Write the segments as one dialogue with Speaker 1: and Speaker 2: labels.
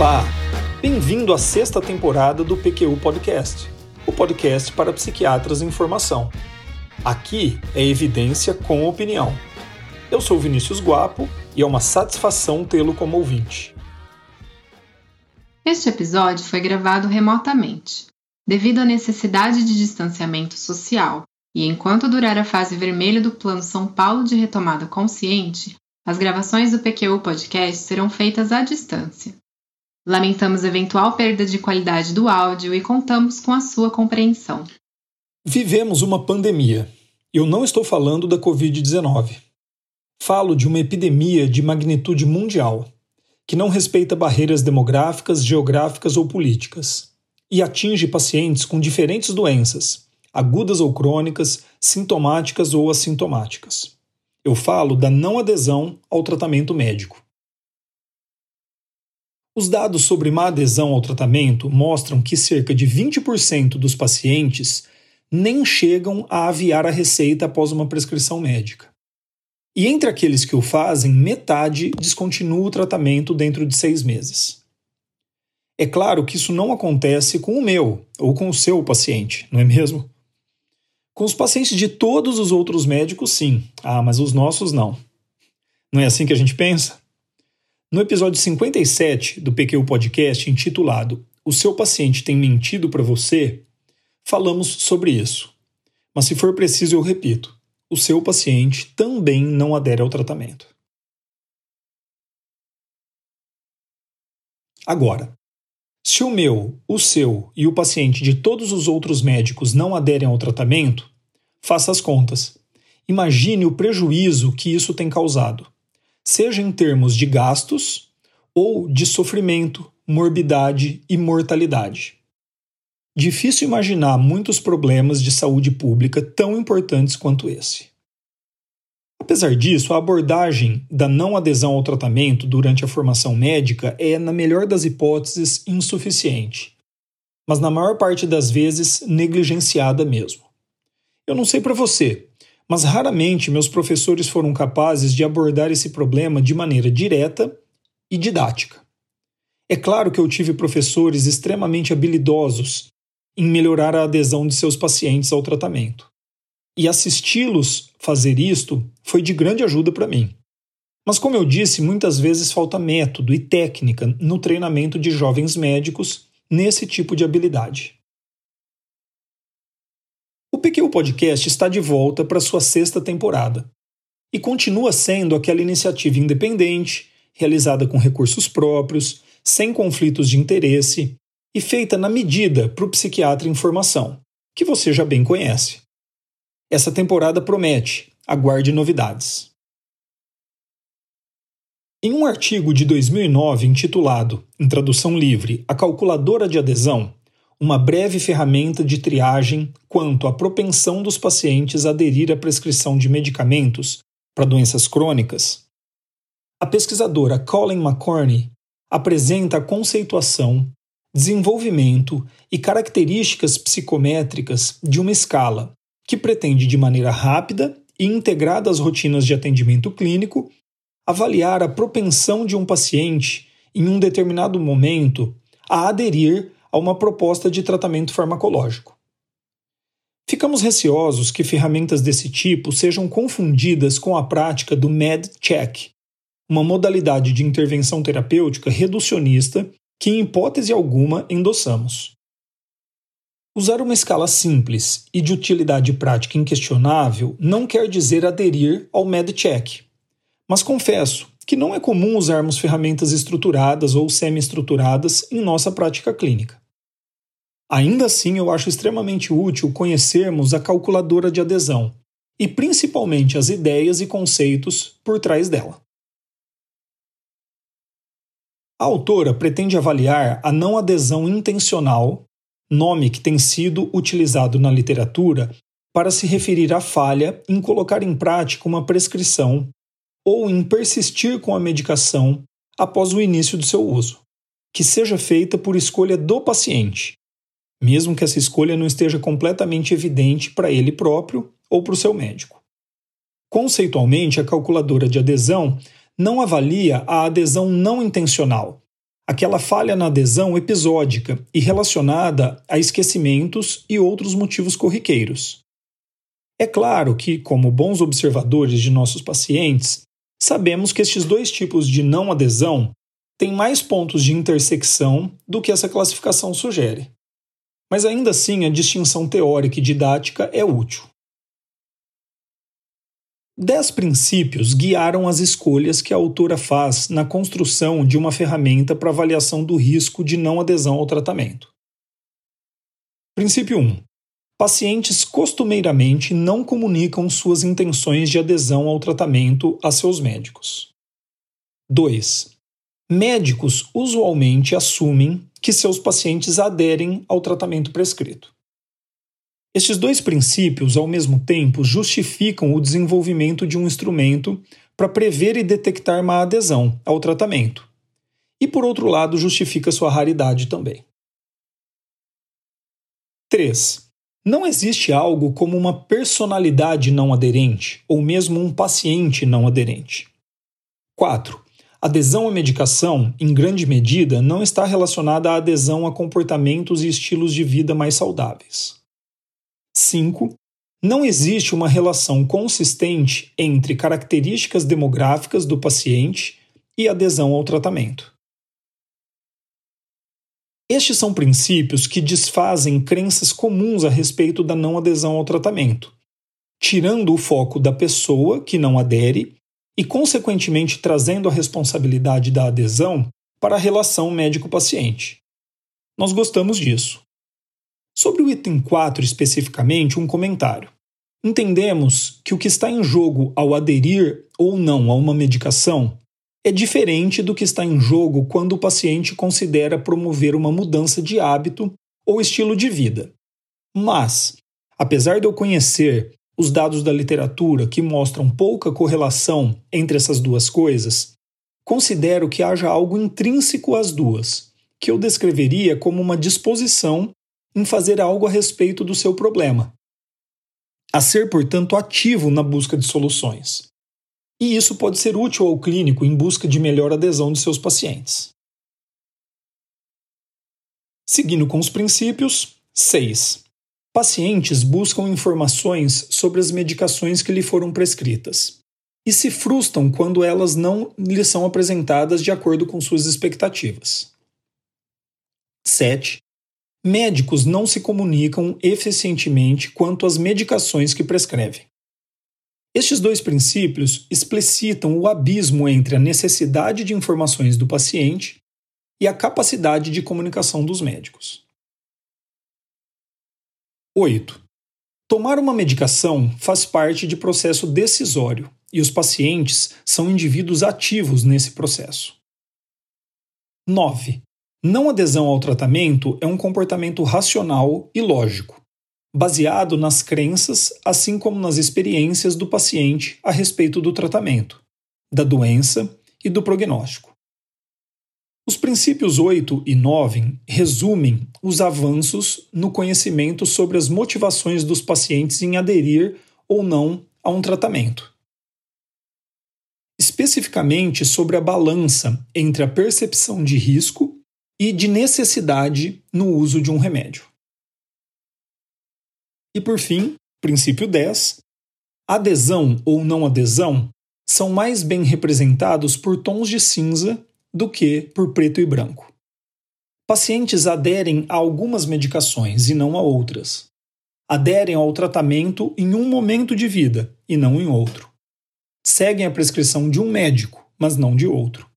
Speaker 1: Olá! Bem-vindo à sexta temporada do PQU Podcast, o podcast para psiquiatras em formação. Aqui é evidência com opinião. Eu sou Vinícius Guapo e é uma satisfação tê-lo como ouvinte.
Speaker 2: Este episódio foi gravado remotamente, devido à necessidade de distanciamento social, e enquanto durar a fase vermelha do Plano São Paulo de Retomada Consciente, as gravações do PQU Podcast serão feitas à distância. Lamentamos eventual perda de qualidade do áudio e contamos com a sua compreensão.
Speaker 1: Vivemos uma pandemia. Eu não estou falando da Covid-19. Falo de uma epidemia de magnitude mundial, que não respeita barreiras demográficas, geográficas ou políticas, e atinge pacientes com diferentes doenças, agudas ou crônicas, sintomáticas ou assintomáticas. Eu falo da não adesão ao tratamento médico. Os dados sobre má adesão ao tratamento mostram que cerca de 20% dos pacientes nem chegam a aviar a receita após uma prescrição médica. E entre aqueles que o fazem, metade descontinua o tratamento dentro de seis meses. É claro que isso não acontece com o meu ou com o seu paciente, não é mesmo? Com os pacientes de todos os outros médicos, sim. Ah, mas os nossos não. Não é assim que a gente pensa? No episódio 57 do PQ Podcast, intitulado O seu paciente tem mentido para você, falamos sobre isso. Mas se for preciso, eu repito: o seu paciente também não adere ao tratamento. Agora, se o meu, o seu e o paciente de todos os outros médicos não aderem ao tratamento, faça as contas. Imagine o prejuízo que isso tem causado seja em termos de gastos ou de sofrimento, morbidade e mortalidade. Difícil imaginar muitos problemas de saúde pública tão importantes quanto esse. Apesar disso, a abordagem da não adesão ao tratamento durante a formação médica é, na melhor das hipóteses, insuficiente, mas na maior parte das vezes negligenciada mesmo. Eu não sei para você, mas raramente meus professores foram capazes de abordar esse problema de maneira direta e didática. É claro que eu tive professores extremamente habilidosos em melhorar a adesão de seus pacientes ao tratamento. E assisti-los fazer isto foi de grande ajuda para mim. Mas, como eu disse, muitas vezes falta método e técnica no treinamento de jovens médicos nesse tipo de habilidade. PQ Podcast está de volta para sua sexta temporada e continua sendo aquela iniciativa independente, realizada com recursos próprios, sem conflitos de interesse e feita na medida para o psiquiatra em formação, que você já bem conhece. Essa temporada promete, aguarde novidades. Em um artigo de 2009 intitulado, em tradução livre, A Calculadora de Adesão, uma breve ferramenta de triagem quanto à propensão dos pacientes a aderir à prescrição de medicamentos para doenças crônicas, a pesquisadora Colin McCorney apresenta a conceituação, desenvolvimento e características psicométricas de uma escala que pretende, de maneira rápida e integrada às rotinas de atendimento clínico, avaliar a propensão de um paciente, em um determinado momento, a aderir a uma proposta de tratamento farmacológico. Ficamos receosos que ferramentas desse tipo sejam confundidas com a prática do MedCheck, uma modalidade de intervenção terapêutica reducionista que, em hipótese alguma, endossamos. Usar uma escala simples e de utilidade prática inquestionável não quer dizer aderir ao MedCheck, mas confesso que não é comum usarmos ferramentas estruturadas ou semi-estruturadas em nossa prática clínica. Ainda assim, eu acho extremamente útil conhecermos a calculadora de adesão e principalmente as ideias e conceitos por trás dela. A autora pretende avaliar a não adesão intencional, nome que tem sido utilizado na literatura para se referir à falha em colocar em prática uma prescrição ou em persistir com a medicação após o início do seu uso, que seja feita por escolha do paciente, mesmo que essa escolha não esteja completamente evidente para ele próprio ou para o seu médico. Conceitualmente, a calculadora de adesão não avalia a adesão não intencional, aquela falha na adesão episódica e relacionada a esquecimentos e outros motivos corriqueiros. É claro que, como bons observadores de nossos pacientes, sabemos que estes dois tipos de não adesão têm mais pontos de intersecção do que essa classificação sugere. Mas ainda assim, a distinção teórica e didática é útil. Dez princípios guiaram as escolhas que a autora faz na construção de uma ferramenta para avaliação do risco de não adesão ao tratamento. Princípio 1. Pacientes costumeiramente não comunicam suas intenções de adesão ao tratamento a seus médicos. 2. Médicos usualmente assumem que seus pacientes aderem ao tratamento prescrito. Estes dois princípios, ao mesmo tempo, justificam o desenvolvimento de um instrumento para prever e detectar má adesão ao tratamento. E, por outro lado, justifica sua raridade também. 3. Não existe algo como uma personalidade não aderente, ou mesmo um paciente não aderente. 4. Adesão à medicação, em grande medida, não está relacionada à adesão a comportamentos e estilos de vida mais saudáveis. 5. Não existe uma relação consistente entre características demográficas do paciente e adesão ao tratamento. Estes são princípios que desfazem crenças comuns a respeito da não adesão ao tratamento, tirando o foco da pessoa que não adere e, consequentemente, trazendo a responsabilidade da adesão para a relação médico-paciente. Nós gostamos disso. Sobre o item 4 especificamente, um comentário. Entendemos que o que está em jogo ao aderir ou não a uma medicação é diferente do que está em jogo quando o paciente considera promover uma mudança de hábito ou estilo de vida. Mas, apesar de eu conhecer os dados da literatura que mostram pouca correlação entre essas duas coisas, considero que haja algo intrínseco às duas, que eu descreveria como uma disposição em fazer algo a respeito do seu problema. A ser, portanto, ativo na busca de soluções. E isso pode ser útil ao clínico em busca de melhor adesão de seus pacientes. Seguindo com os princípios, 6. Pacientes buscam informações sobre as medicações que lhe foram prescritas e se frustram quando elas não lhes são apresentadas de acordo com suas expectativas. 7. Médicos não se comunicam eficientemente quanto às medicações que prescrevem. Estes dois princípios explicitam o abismo entre a necessidade de informações do paciente e a capacidade de comunicação dos médicos. 8. Tomar uma medicação faz parte de processo decisório e os pacientes são indivíduos ativos nesse processo. 9. Não adesão ao tratamento é um comportamento racional e lógico, baseado nas crenças, assim como nas experiências do paciente a respeito do tratamento, da doença e do prognóstico. Os princípios 8 e 9 resumem os avanços no conhecimento sobre as motivações dos pacientes em aderir ou não a um tratamento. Especificamente sobre a balança entre a percepção de risco e de necessidade no uso de um remédio. E por fim, princípio 10, adesão ou não adesão são mais bem representados por tons de cinza do que por preto e branco. Pacientes aderem a algumas medicações e não a outras. Aderem ao tratamento em um momento de vida e não em outro. Seguem a prescrição de um médico, mas não de outro.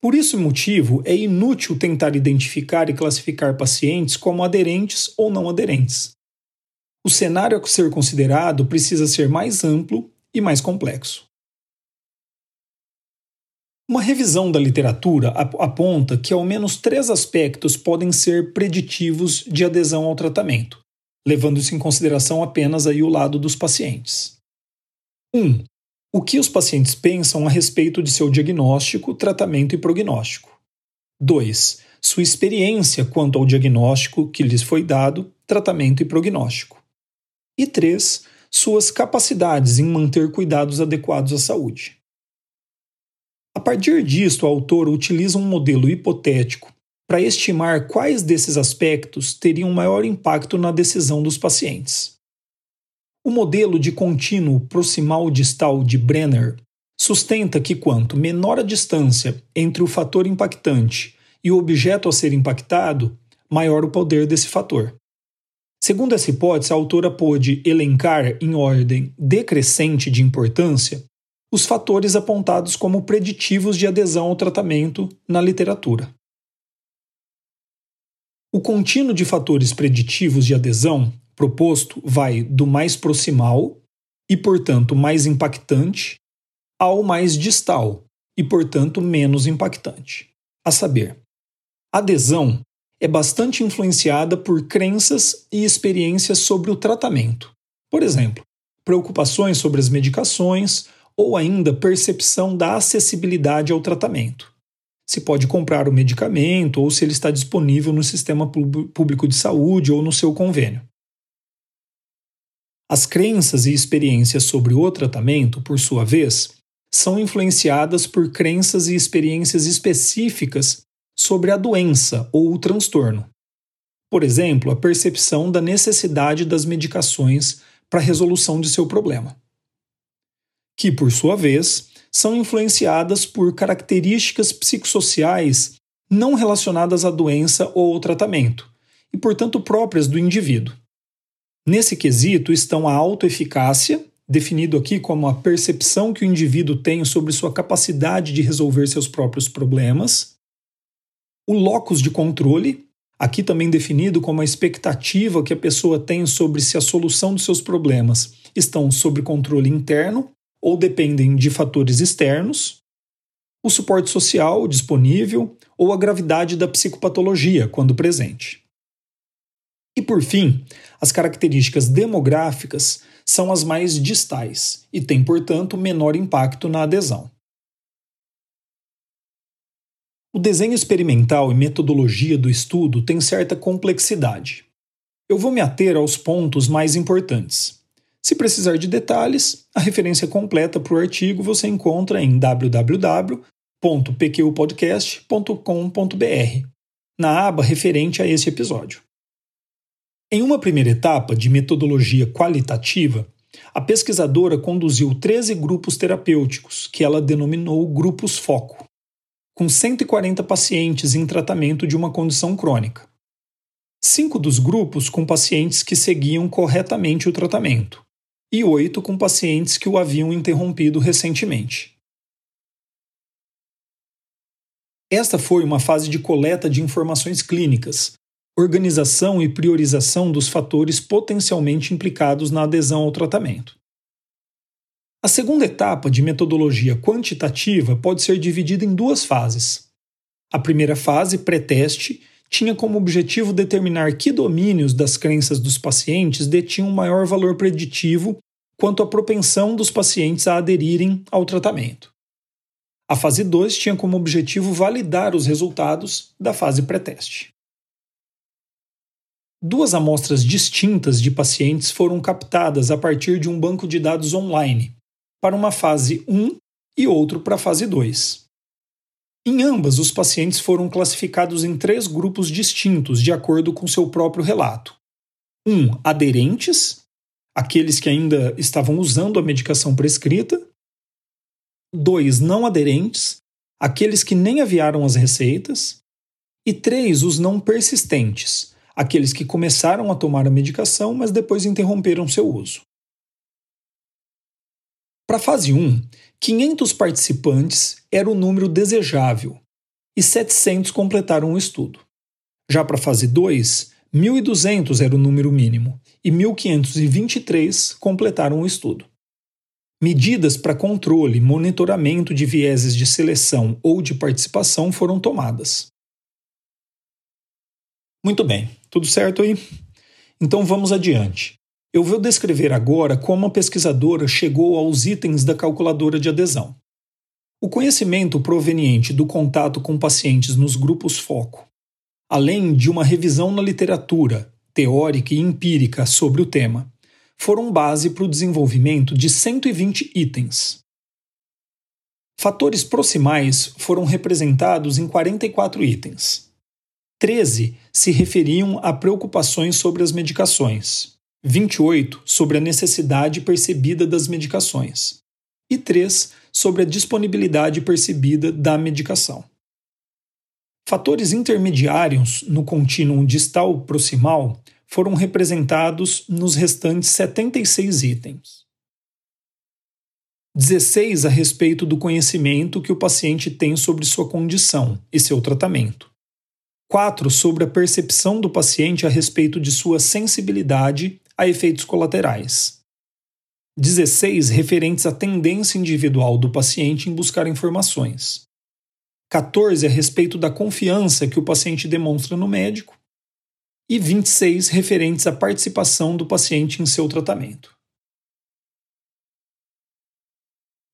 Speaker 1: Por esse motivo, é inútil tentar identificar e classificar pacientes como aderentes ou não aderentes. O cenário a ser considerado precisa ser mais amplo e mais complexo. Uma revisão da literatura aponta que ao menos três aspectos podem ser preditivos de adesão ao tratamento, levando-se em consideração apenas aí o lado dos pacientes. 1. Um, o que os pacientes pensam a respeito de seu diagnóstico, tratamento e prognóstico. 2. Sua experiência quanto ao diagnóstico que lhes foi dado, tratamento e prognóstico. E 3. Suas capacidades em manter cuidados adequados à saúde. Partir disto, a autora utiliza um modelo hipotético para estimar quais desses aspectos teriam maior impacto na decisão dos pacientes. O modelo de contínuo proximal distal de Brenner sustenta que quanto menor a distância entre o fator impactante e o objeto a ser impactado, maior o poder desse fator. Segundo essa hipótese, a autora pôde elencar em ordem decrescente de importância os fatores apontados como preditivos de adesão ao tratamento na literatura. O contínuo de fatores preditivos de adesão proposto vai do mais proximal e, portanto, mais impactante, ao mais distal e, portanto, menos impactante. A saber, adesão é bastante influenciada por crenças e experiências sobre o tratamento. Por exemplo, preocupações sobre as medicações ou ainda percepção da acessibilidade ao tratamento. Se pode comprar o medicamento ou se ele está disponível no sistema público de saúde ou no seu convênio. As crenças e experiências sobre o tratamento, por sua vez, são influenciadas por crenças e experiências específicas sobre a doença ou o transtorno. Por exemplo, a percepção da necessidade das medicações para a resolução de seu problema. Que, por sua vez, são influenciadas por características psicossociais não relacionadas à doença ou ao tratamento, e, portanto, próprias do indivíduo. Nesse quesito estão a autoeficácia, definido aqui como a percepção que o indivíduo tem sobre sua capacidade de resolver seus próprios problemas, o locus de controle, aqui também definido como a expectativa que a pessoa tem sobre se a solução dos seus problemas estão sob controle interno ou dependem de fatores externos, o suporte social disponível ou a gravidade da psicopatologia, quando presente. E por fim, as características demográficas são as mais distais e têm, portanto, menor impacto na adesão. O desenho experimental e metodologia do estudo tem certa complexidade. Eu vou me ater aos pontos mais importantes. Se precisar de detalhes, a referência completa para o artigo você encontra em www.pqpodcast.com.br, na aba referente a esse episódio. Em uma primeira etapa de metodologia qualitativa, a pesquisadora conduziu 13 grupos terapêuticos, que ela denominou grupos foco com 140 pacientes em tratamento de uma condição crônica. Cinco dos grupos com pacientes que seguiam corretamente o tratamento, e oito com pacientes que o haviam interrompido recentemente. Esta foi uma fase de coleta de informações clínicas, organização e priorização dos fatores potencialmente implicados na adesão ao tratamento. A segunda etapa de metodologia quantitativa pode ser dividida em duas fases. A primeira fase, pré-teste, tinha como objetivo determinar que domínios das crenças dos pacientes detinham maior valor preditivo quanto à propensão dos pacientes a aderirem ao tratamento. A fase 2 tinha como objetivo validar os resultados da fase pré-teste. Duas amostras distintas de pacientes foram captadas a partir de um banco de dados online, para uma fase 1 e outro para a fase 2. Em ambas, os pacientes foram classificados em três grupos distintos, de acordo com seu próprio relato. Um, aderentes, aqueles que ainda estavam usando a medicação prescrita. Dois, não aderentes, aqueles que nem aviaram as receitas. E três, os não persistentes, aqueles que começaram a tomar a medicação, mas depois interromperam seu uso. Para a fase 1, 500 participantes era o número desejável e 700 completaram o estudo. Já para a fase 2, 1.200 era o número mínimo e 1.523 completaram o estudo. Medidas para controle e monitoramento de vieses de seleção ou de participação foram tomadas. Muito bem, tudo certo aí? Então vamos adiante. Eu vou descrever agora como a pesquisadora chegou aos itens da calculadora de adesão. O conhecimento proveniente do contato com pacientes nos grupos foco, além de uma revisão na literatura, teórica e empírica sobre o tema, foram base para o desenvolvimento de 120 itens. Fatores proximais foram representados em 44 itens. 13 se referiam a preocupações sobre as medicações, 28 sobre a necessidade percebida das medicações e 3 sobre a disponibilidade percebida da medicação. Fatores intermediários no contínuo distal-proximal foram representados nos restantes 76 itens. 16 a respeito do conhecimento que o paciente tem sobre sua condição e seu tratamento. 4 sobre a percepção do paciente a respeito de sua sensibilidade a efeitos colaterais. 16 referentes à tendência individual do paciente em buscar informações. 14 a respeito da confiança que o paciente demonstra no médico. E 26 referentes à participação do paciente em seu tratamento.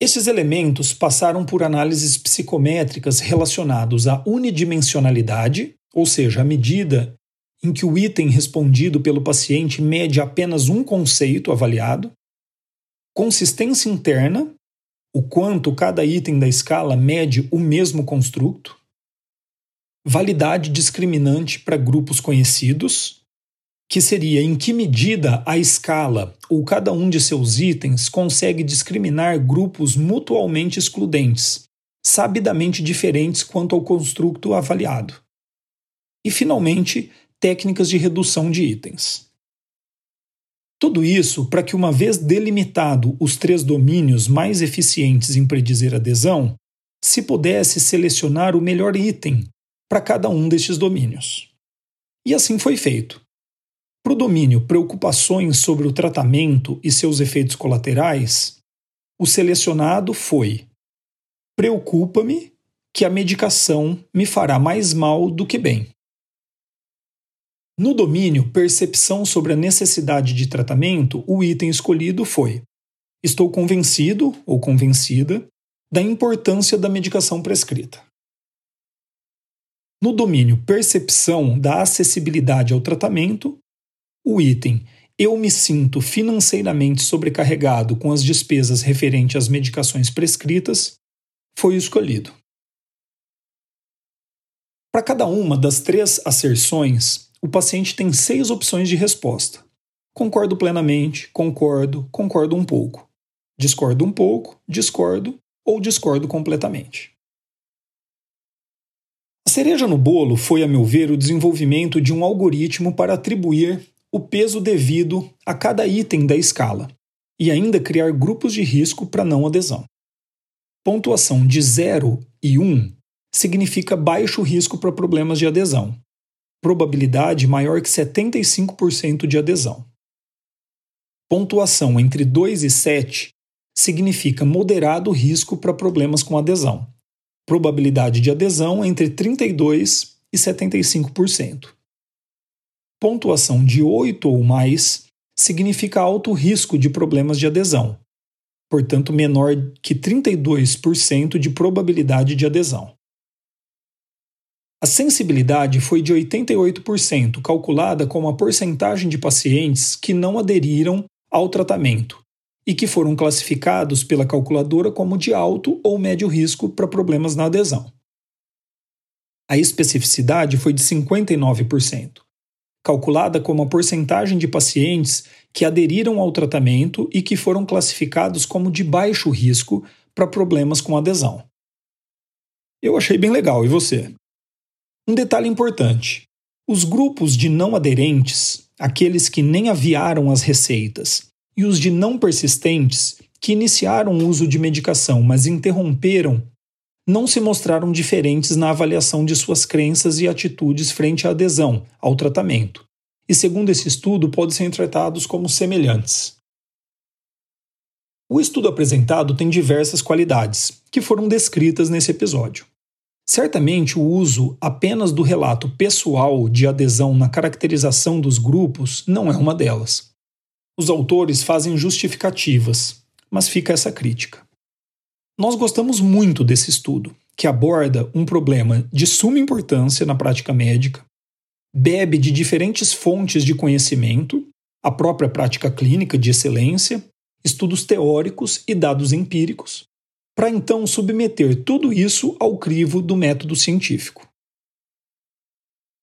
Speaker 1: Estes elementos passaram por análises psicométricas relacionados à unidimensionalidade, ou seja, a medida em que o item respondido pelo paciente mede apenas um conceito avaliado, consistência interna, o quanto cada item da escala mede o mesmo construto, validade discriminante para grupos conhecidos, que seria em que medida a escala ou cada um de seus itens consegue discriminar grupos mutualmente excludentes, sabidamente diferentes quanto ao construto avaliado. E, finalmente, técnicas de redução de itens. Tudo isso para que, uma vez delimitado os três domínios mais eficientes em predizer adesão, se pudesse selecionar o melhor item para cada um destes domínios. E assim foi feito. Para o domínio preocupações sobre o tratamento e seus efeitos colaterais, o selecionado foi: preocupa-me que a medicação me fará mais mal do que bem. No domínio percepção sobre a necessidade de tratamento, o item escolhido foi: estou convencido ou convencida da importância da medicação prescrita. No domínio percepção da acessibilidade ao tratamento, o item Eu me sinto financeiramente sobrecarregado com as despesas referentes às medicações prescritas foi escolhido. Para cada uma das três asserções, o paciente tem seis opções de resposta. Concordo plenamente, concordo, concordo um pouco. Discordo um pouco, discordo ou discordo completamente. A cereja no bolo foi, a meu ver, o desenvolvimento de um algoritmo para atribuir o peso devido a cada item da escala e ainda criar grupos de risco para não adesão. Pontuação de 0 e 1 um significa baixo risco para problemas de adesão, probabilidade maior que 75% de adesão. Pontuação entre 2 e 7 significa moderado risco para problemas com adesão, probabilidade de adesão entre 32 e 75% pontuação de 8 ou mais significa alto risco de problemas de adesão, portanto menor que 32% de probabilidade de adesão. A sensibilidade foi de 88%, calculada como a porcentagem de pacientes que não aderiram ao tratamento e que foram classificados pela calculadora como de alto ou médio risco para problemas na adesão. A especificidade foi de 59%, calculada como a porcentagem de pacientes que aderiram ao tratamento e que foram classificados como de baixo risco para problemas com adesão. Eu achei bem legal, e você? Um detalhe importante: os grupos de não aderentes, aqueles que nem aviaram as receitas, e os de não persistentes, que iniciaram o uso de medicação, mas interromperam não se mostraram diferentes na avaliação de suas crenças e atitudes frente à adesão ao tratamento, e segundo esse estudo, podem ser tratados como semelhantes. O estudo apresentado tem diversas qualidades, que foram descritas nesse episódio. Certamente, o uso apenas do relato pessoal de adesão na caracterização dos grupos não é uma delas. Os autores fazem justificativas, mas fica essa crítica. Nós gostamos muito desse estudo, que aborda um problema de suma importância na prática médica, bebe de diferentes fontes de conhecimento, a própria prática clínica de excelência, estudos teóricos e dados empíricos, para então submeter tudo isso ao crivo do método científico.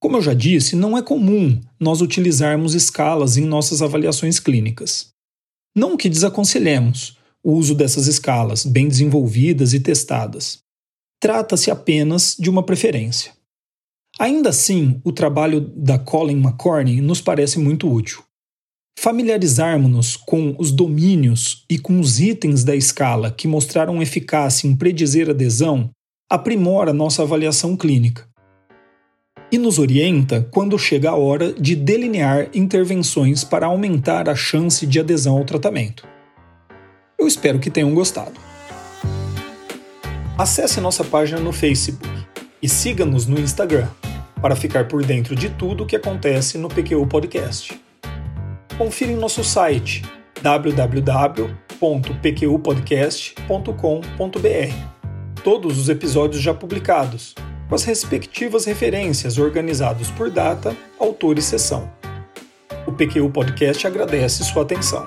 Speaker 1: Como eu já disse, não é comum nós utilizarmos escalas em nossas avaliações clínicas. Não que desaconselhemos o uso dessas escalas, bem desenvolvidas e testadas. Trata-se apenas de uma preferência. Ainda assim, o trabalho da Colin McCorney nos parece muito útil. Familiarizarmos-nos com os domínios e com os itens da escala que mostraram eficácia em predizer adesão aprimora nossa avaliação clínica e nos orienta quando chega a hora de delinear intervenções para aumentar a chance de adesão ao tratamento. Eu espero que tenham gostado. Acesse nossa página no Facebook e siga-nos no Instagram para ficar por dentro de tudo o que acontece no PQU Podcast. Confira em nosso site www.pqpodcast.com.br todos os episódios já publicados com as respectivas referências organizados por data, autor e sessão. O PQU Podcast agradece sua atenção.